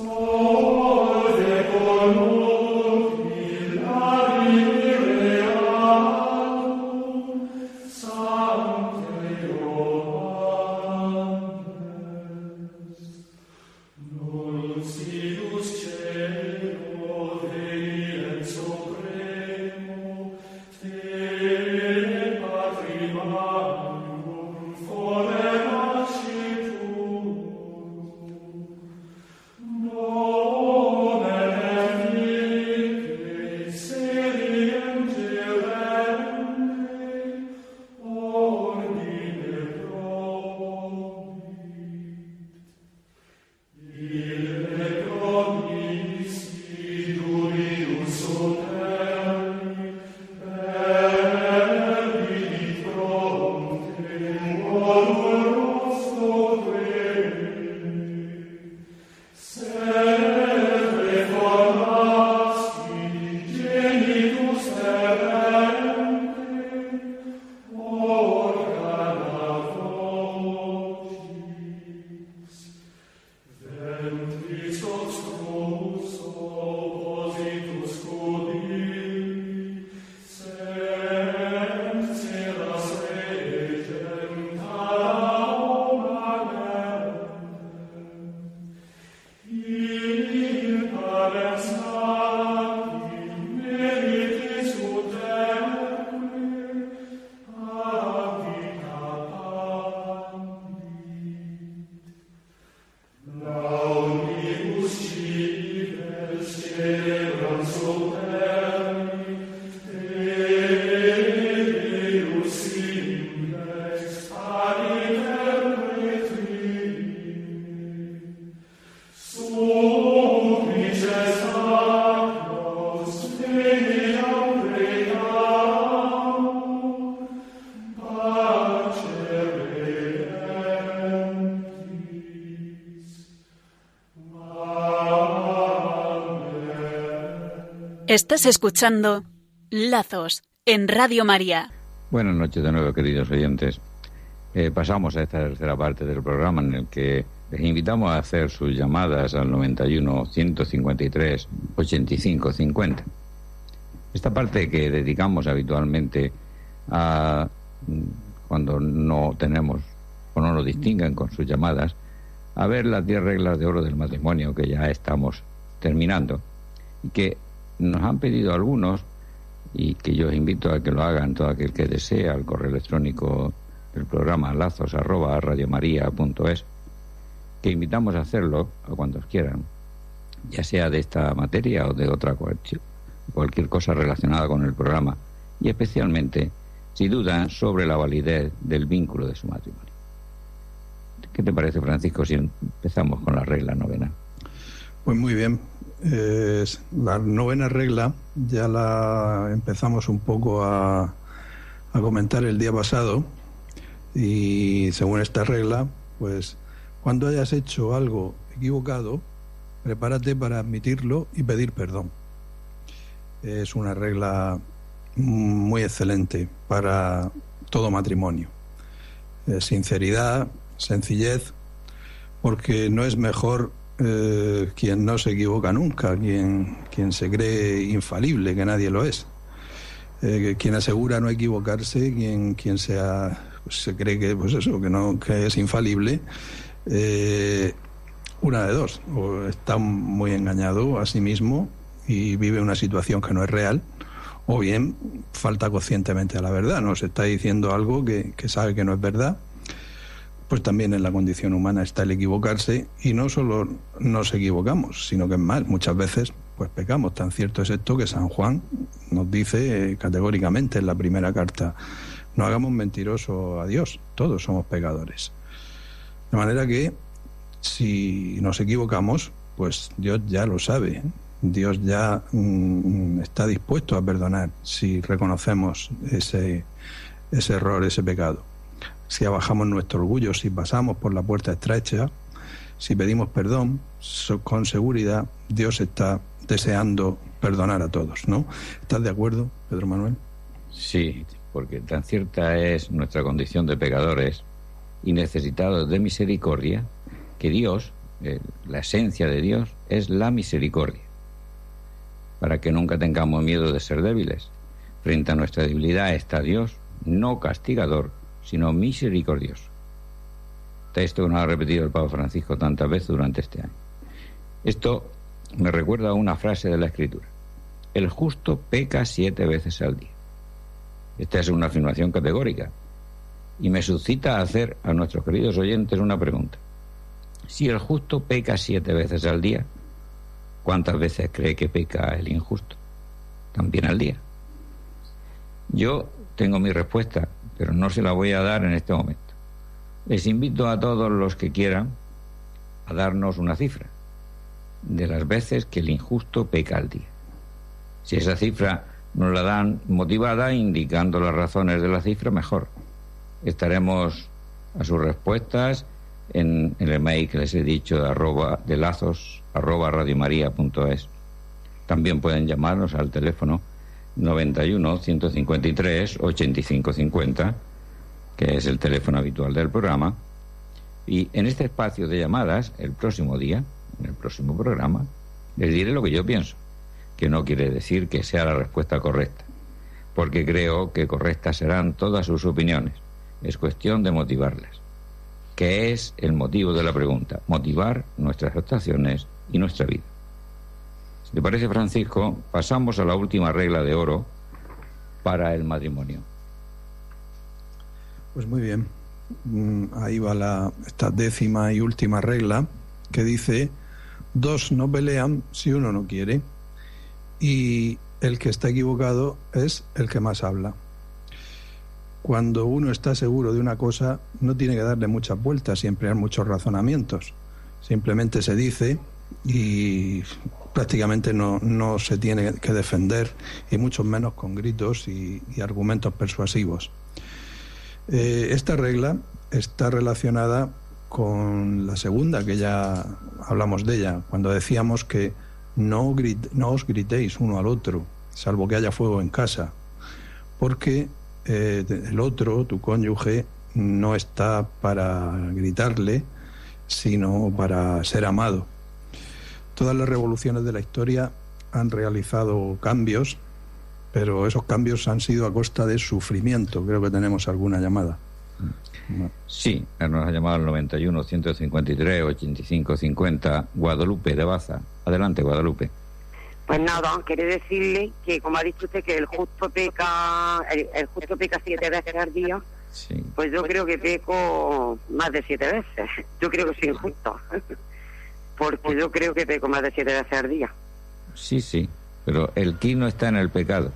Estás escuchando Lazos en Radio María. Buenas noches de nuevo, queridos oyentes. Eh, pasamos a esta tercera parte del programa en el que les invitamos a hacer sus llamadas al 91 153 85 50. Esta parte que dedicamos habitualmente a cuando no tenemos o no nos distinguen con sus llamadas, a ver las 10 reglas de oro del matrimonio que ya estamos terminando y que nos han pedido algunos, y que yo os invito a que lo hagan todo aquel que desea, al correo electrónico del programa lazos arroba radiomaria.es, que invitamos a hacerlo a cuantos quieran, ya sea de esta materia o de otra cualquier cosa relacionada con el programa, y especialmente si dudan sobre la validez del vínculo de su matrimonio. ¿Qué te parece, Francisco, si empezamos con la regla novena? Pues muy bien, la novena regla ya la empezamos un poco a, a comentar el día pasado y según esta regla, pues cuando hayas hecho algo equivocado, prepárate para admitirlo y pedir perdón. Es una regla muy excelente para todo matrimonio. sinceridad, sencillez, porque no es mejor eh, quien no se equivoca nunca, quien, quien se cree infalible, que nadie lo es. Eh, quien asegura no equivocarse, quien, quien sea, pues, se cree que, pues eso, que, no, que es infalible, eh, una de dos, o está muy engañado a sí mismo y vive una situación que no es real, o bien falta conscientemente a la verdad, nos está diciendo algo que, que sabe que no es verdad pues también en la condición humana está el equivocarse y no solo nos equivocamos, sino que es más, muchas veces pues pecamos. Tan cierto es esto que San Juan nos dice eh, categóricamente en la primera carta, no hagamos mentiroso a Dios, todos somos pecadores. De manera que si nos equivocamos, pues Dios ya lo sabe, Dios ya mm, está dispuesto a perdonar si reconocemos ese, ese error, ese pecado. Si abajamos nuestro orgullo, si pasamos por la puerta estrecha, si pedimos perdón, con seguridad Dios está deseando perdonar a todos, ¿no? ¿Estás de acuerdo, Pedro Manuel? Sí, porque tan cierta es nuestra condición de pecadores y necesitados de misericordia que Dios, eh, la esencia de Dios, es la misericordia, para que nunca tengamos miedo de ser débiles. Frente a nuestra debilidad está Dios, no castigador, sino misericordioso. Texto que nos ha repetido el Papa Francisco tantas veces durante este año. Esto me recuerda a una frase de la Escritura. El justo peca siete veces al día. Esta es una afirmación categórica y me suscita a hacer a nuestros queridos oyentes una pregunta. Si el justo peca siete veces al día, ¿cuántas veces cree que peca el injusto? También al día. Yo tengo mi respuesta, pero no se la voy a dar en este momento. Les invito a todos los que quieran a darnos una cifra de las veces que el injusto peca al día. Si esa cifra nos la dan motivada, indicando las razones de la cifra, mejor. Estaremos a sus respuestas en, el mail que les he dicho de, arroba, de lazos arroba. También pueden llamarnos al teléfono 91 153 8550, que es el teléfono habitual del programa. Y en este espacio de llamadas, el próximo día, en el próximo programa, les diré lo que yo pienso, que no quiere decir que sea la respuesta correcta, porque creo que correctas serán todas sus opiniones. Es cuestión de motivarlas que es el motivo de la pregunta, motivar nuestras actuaciones y nuestra vida. Te parece, Francisco, pasamos a la última regla de oro para el matrimonio. Pues muy bien. Mm, ahí va la, esta décima y última regla que dice, dos no pelean si uno no quiere y el que está equivocado es el que más habla cuando uno está seguro de una cosa, no tiene que darle muchas vueltas siempre hay muchos razonamientos. Simplemente se dice y prácticamente no, no se tiene que defender, y mucho menos con gritos y, argumentos persuasivos. Eh, esta regla está relacionada con la segunda, que ya hablamos de ella, cuando decíamos que no, no os gritéis uno al otro, salvo que haya fuego en casa, porque eh, el otro, tu cónyuge, no está para gritarle, sino para ser amado. Todas las revoluciones de la historia han realizado cambios, pero esos cambios han sido a costa de sufrimiento. Creo que tenemos alguna llamada. Sí, nos ha llamado el 91 153 85 50 Guadalupe de Baza. Adelante, Guadalupe. Pues nada, quiere decirle que, como ha dicho usted, que el justo peca, el, justo peca siete veces al día. Pues yo creo que peco más de siete veces. Yo creo que soy injusto. Porque yo creo que peco más de siete veces al día. Sí, sí. Pero el ki no está en el pecado,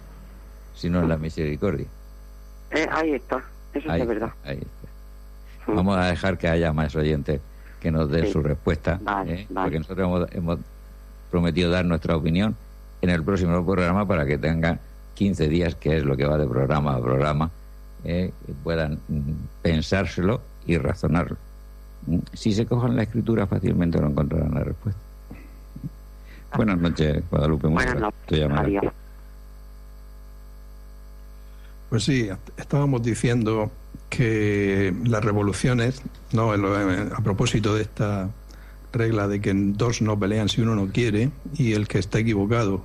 sino en la misericordia. Eh, ahí está. Eso es verdad. Ahí está. Vamos a dejar que haya más oyentes que nos den su respuesta. ¿eh? Porque nosotros hemos prometido dar nuestra opinión en el próximo programa para que tengan 15 días, que es lo que va de programa a programa, eh, puedan mm, pensárselo y razonarlo. Si se cojan la escritura, fácilmente lo encontrarán la respuesta. Buenas noches, Guadalupe. Buenas noches. Pues sí, estábamos diciendo que las revoluciones, no a propósito de esta regla de que dos no pelean si uno no quiere y el que está equivocado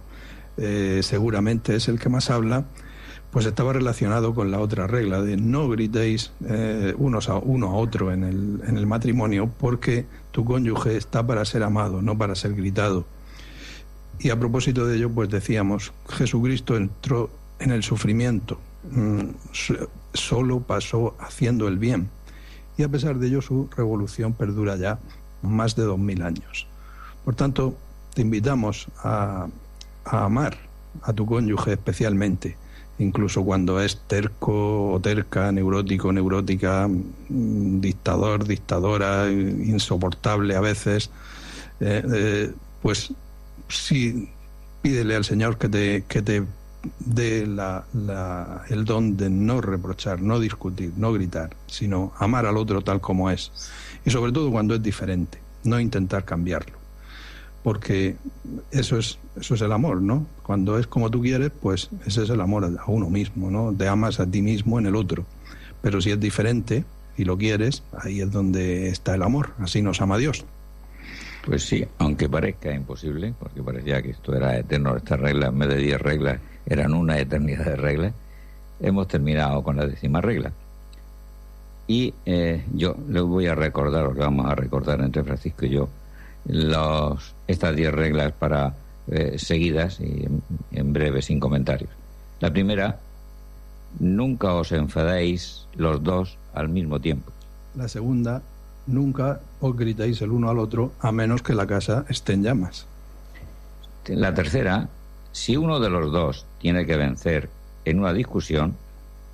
eh, seguramente es el que más habla, pues estaba relacionado con la otra regla de no gritéis eh, unos a uno a otro en el, matrimonio porque tu cónyuge está para ser amado, no para ser gritado. Y a propósito de ello, pues decíamos, Jesucristo entró en el sufrimiento, mm, solo pasó haciendo el bien y a pesar de ello su revolución perdura ya más de dos mil años. Por tanto, te invitamos a amar a tu cónyuge especialmente, incluso cuando es terco o terca, neurótico, neurótica, mm, dictador, dictadora, insoportable a veces, eh, eh, pues sí, pídele al Señor que te, que te dé la, el don de no reprochar, no discutir, no gritar, sino amar al otro tal como es. Y sobre todo cuando es diferente, no intentar cambiarlo. Porque eso es, eso es el amor, ¿no? Cuando es como tú quieres, pues ese es el amor a uno mismo, ¿no? Te amas a ti mismo en el otro. Pero si es diferente y lo quieres, ahí es donde está el amor. Así nos ama Dios. Pues sí, aunque parezca imposible, porque parecía que esto era eterno, estas reglas, en vez de diez reglas, eran una eternidad de reglas, hemos terminado con la décima regla. Y eh, yo les voy a recordar, o vamos a recordar entre Francisco y yo, los, estas diez reglas para eh, seguidas y en, en breve, sin comentarios. La primera, nunca os enfadéis los dos al mismo tiempo. La segunda, nunca os gritéis el uno al otro a menos que la casa esté en llamas. La tercera, si uno de los dos tiene que vencer en una discusión,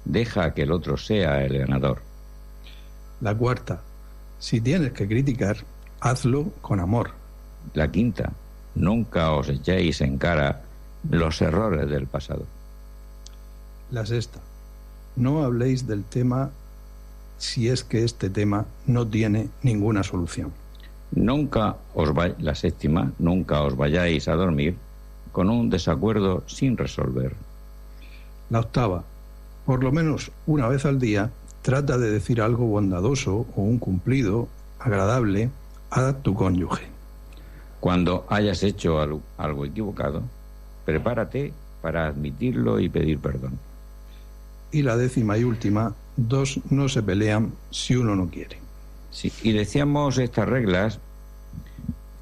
deja que el otro sea el ganador. La cuarta, si tienes que criticar, hazlo con amor. La quinta, nunca os echéis en cara los errores del pasado. La sexta, no habléis del tema si es que este tema no tiene ninguna solución. Nunca os la séptima, nunca os vayáis a dormir con un desacuerdo sin resolver. La octava, por lo menos una vez al día, trata de decir algo bondadoso o un cumplido agradable a tu cónyuge. Cuando hayas hecho algo equivocado, prepárate para admitirlo y pedir perdón. Y la décima y última, dos no se pelean si uno no quiere. Sí, y decíamos estas reglas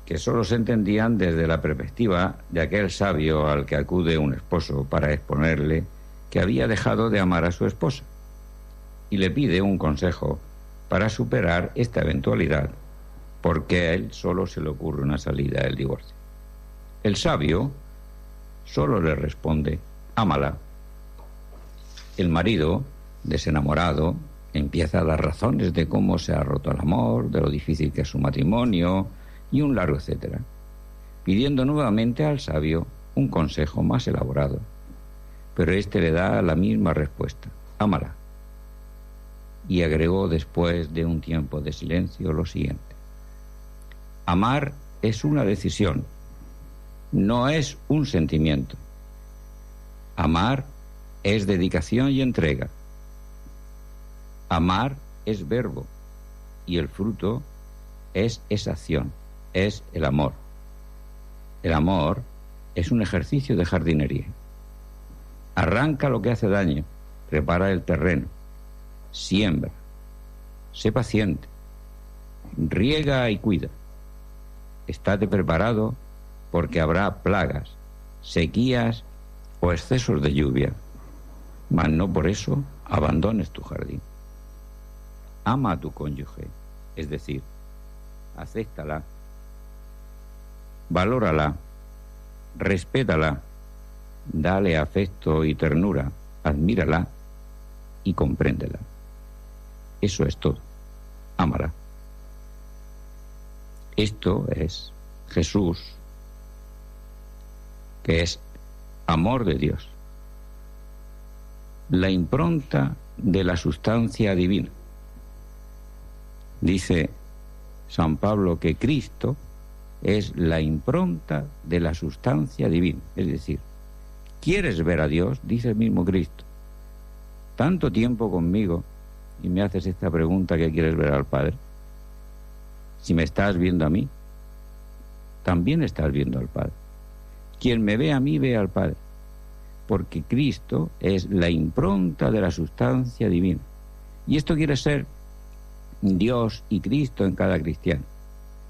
que solo se entendían desde la perspectiva de aquel sabio al que acude un esposo para exponerle que había dejado de amar a su esposa y le pide un consejo para superar esta eventualidad porque a él solo se le ocurre una salida del divorcio. El sabio solo le responde, ámala. El marido desenamorado, empieza a dar razones de cómo se ha roto el amor, de lo difícil que es su matrimonio y un largo etcétera, pidiendo nuevamente al sabio un consejo más elaborado. Pero éste le da la misma respuesta, ámala. Y agregó después de un tiempo de silencio lo siguiente, amar es una decisión, no es un sentimiento. Amar es dedicación y entrega. Amar es verbo y el fruto es esa acción, es el amor. El amor es un ejercicio de jardinería. Arranca lo que hace daño, prepara el terreno, siembra, sé paciente, riega y cuida. Estate preparado porque habrá plagas, sequías o excesos de lluvia, mas no por eso abandones tu jardín ama a tu cónyuge, es decir, acéptala, valórala, respétala, dale afecto y ternura, admírala y compréndela. Eso es todo. Ámala. Esto es Jesús, que es amor de Dios, la impronta de la sustancia divina. Dice San Pablo que Cristo es la impronta de la sustancia divina. Es decir, ¿quieres ver a Dios? Dice el mismo Cristo. Tanto tiempo conmigo y me haces esta pregunta que quieres ver al Padre. Si me estás viendo a mí, también estás viendo al Padre. Quien me ve a mí ve al Padre. Porque Cristo es la impronta de la sustancia divina. Y esto quiere ser Dios y Cristo en cada cristiano,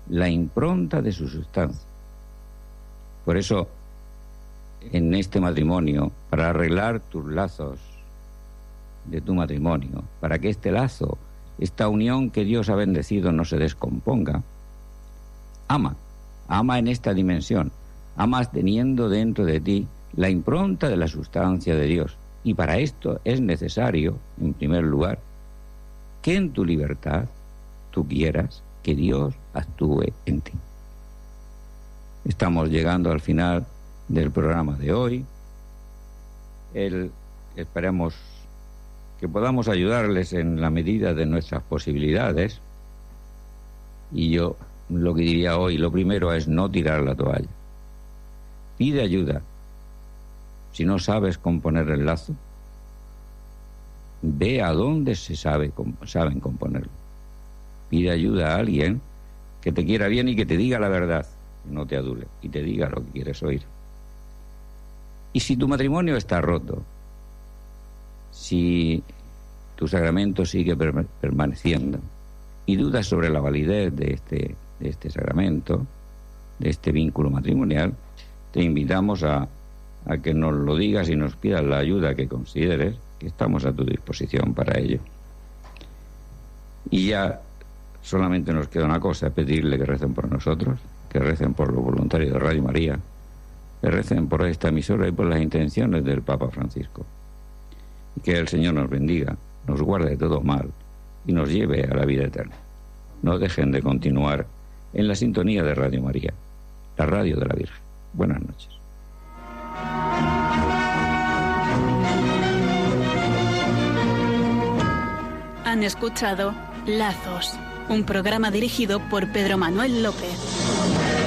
la impronta de su sustancia. Por eso, en este matrimonio, para arreglar tus lazos de tu matrimonio, para que este lazo esta unión que Dios ha bendecido no se descomponga. Ama, ama en esta dimensión, amas teniendo dentro de ti la impronta de la sustancia de Dios. Y para esto es necesario, en primer lugar, que en tu libertad tú quieras que Dios actúe en ti. Estamos llegando al final del programa de hoy. El, esperemos que podamos ayudarles en la medida de nuestras posibilidades. Y yo lo que diría hoy, lo primero es no tirar la toalla. Pide ayuda. Si no sabes componer el lazo, ve a dónde se sabe, saben componerlo. Pide ayuda a alguien que te quiera bien y que te diga la verdad, no te adule, y te diga lo que quieres oír. Y si tu matrimonio está roto, si tu sacramento sigue permaneciendo y dudas sobre la validez de este, de este sacramento, de este vínculo matrimonial, te invitamos a, a que nos lo digas y nos pidas la ayuda que consideres, que estamos a tu disposición para ello. Y ya solamente nos queda una cosa, pedirle que recen por nosotros, que recen por los voluntarios de Radio María, que recen por esta emisora y por las intenciones del Papa Francisco. Que el Señor nos bendiga, nos guarde de todo mal y nos lleve a la vida eterna. No dejen de continuar en la sintonía de Radio María, la radio de la Virgen. Buenas noches. Han escuchado Lazos, un programa dirigido por Pedro Manuel López.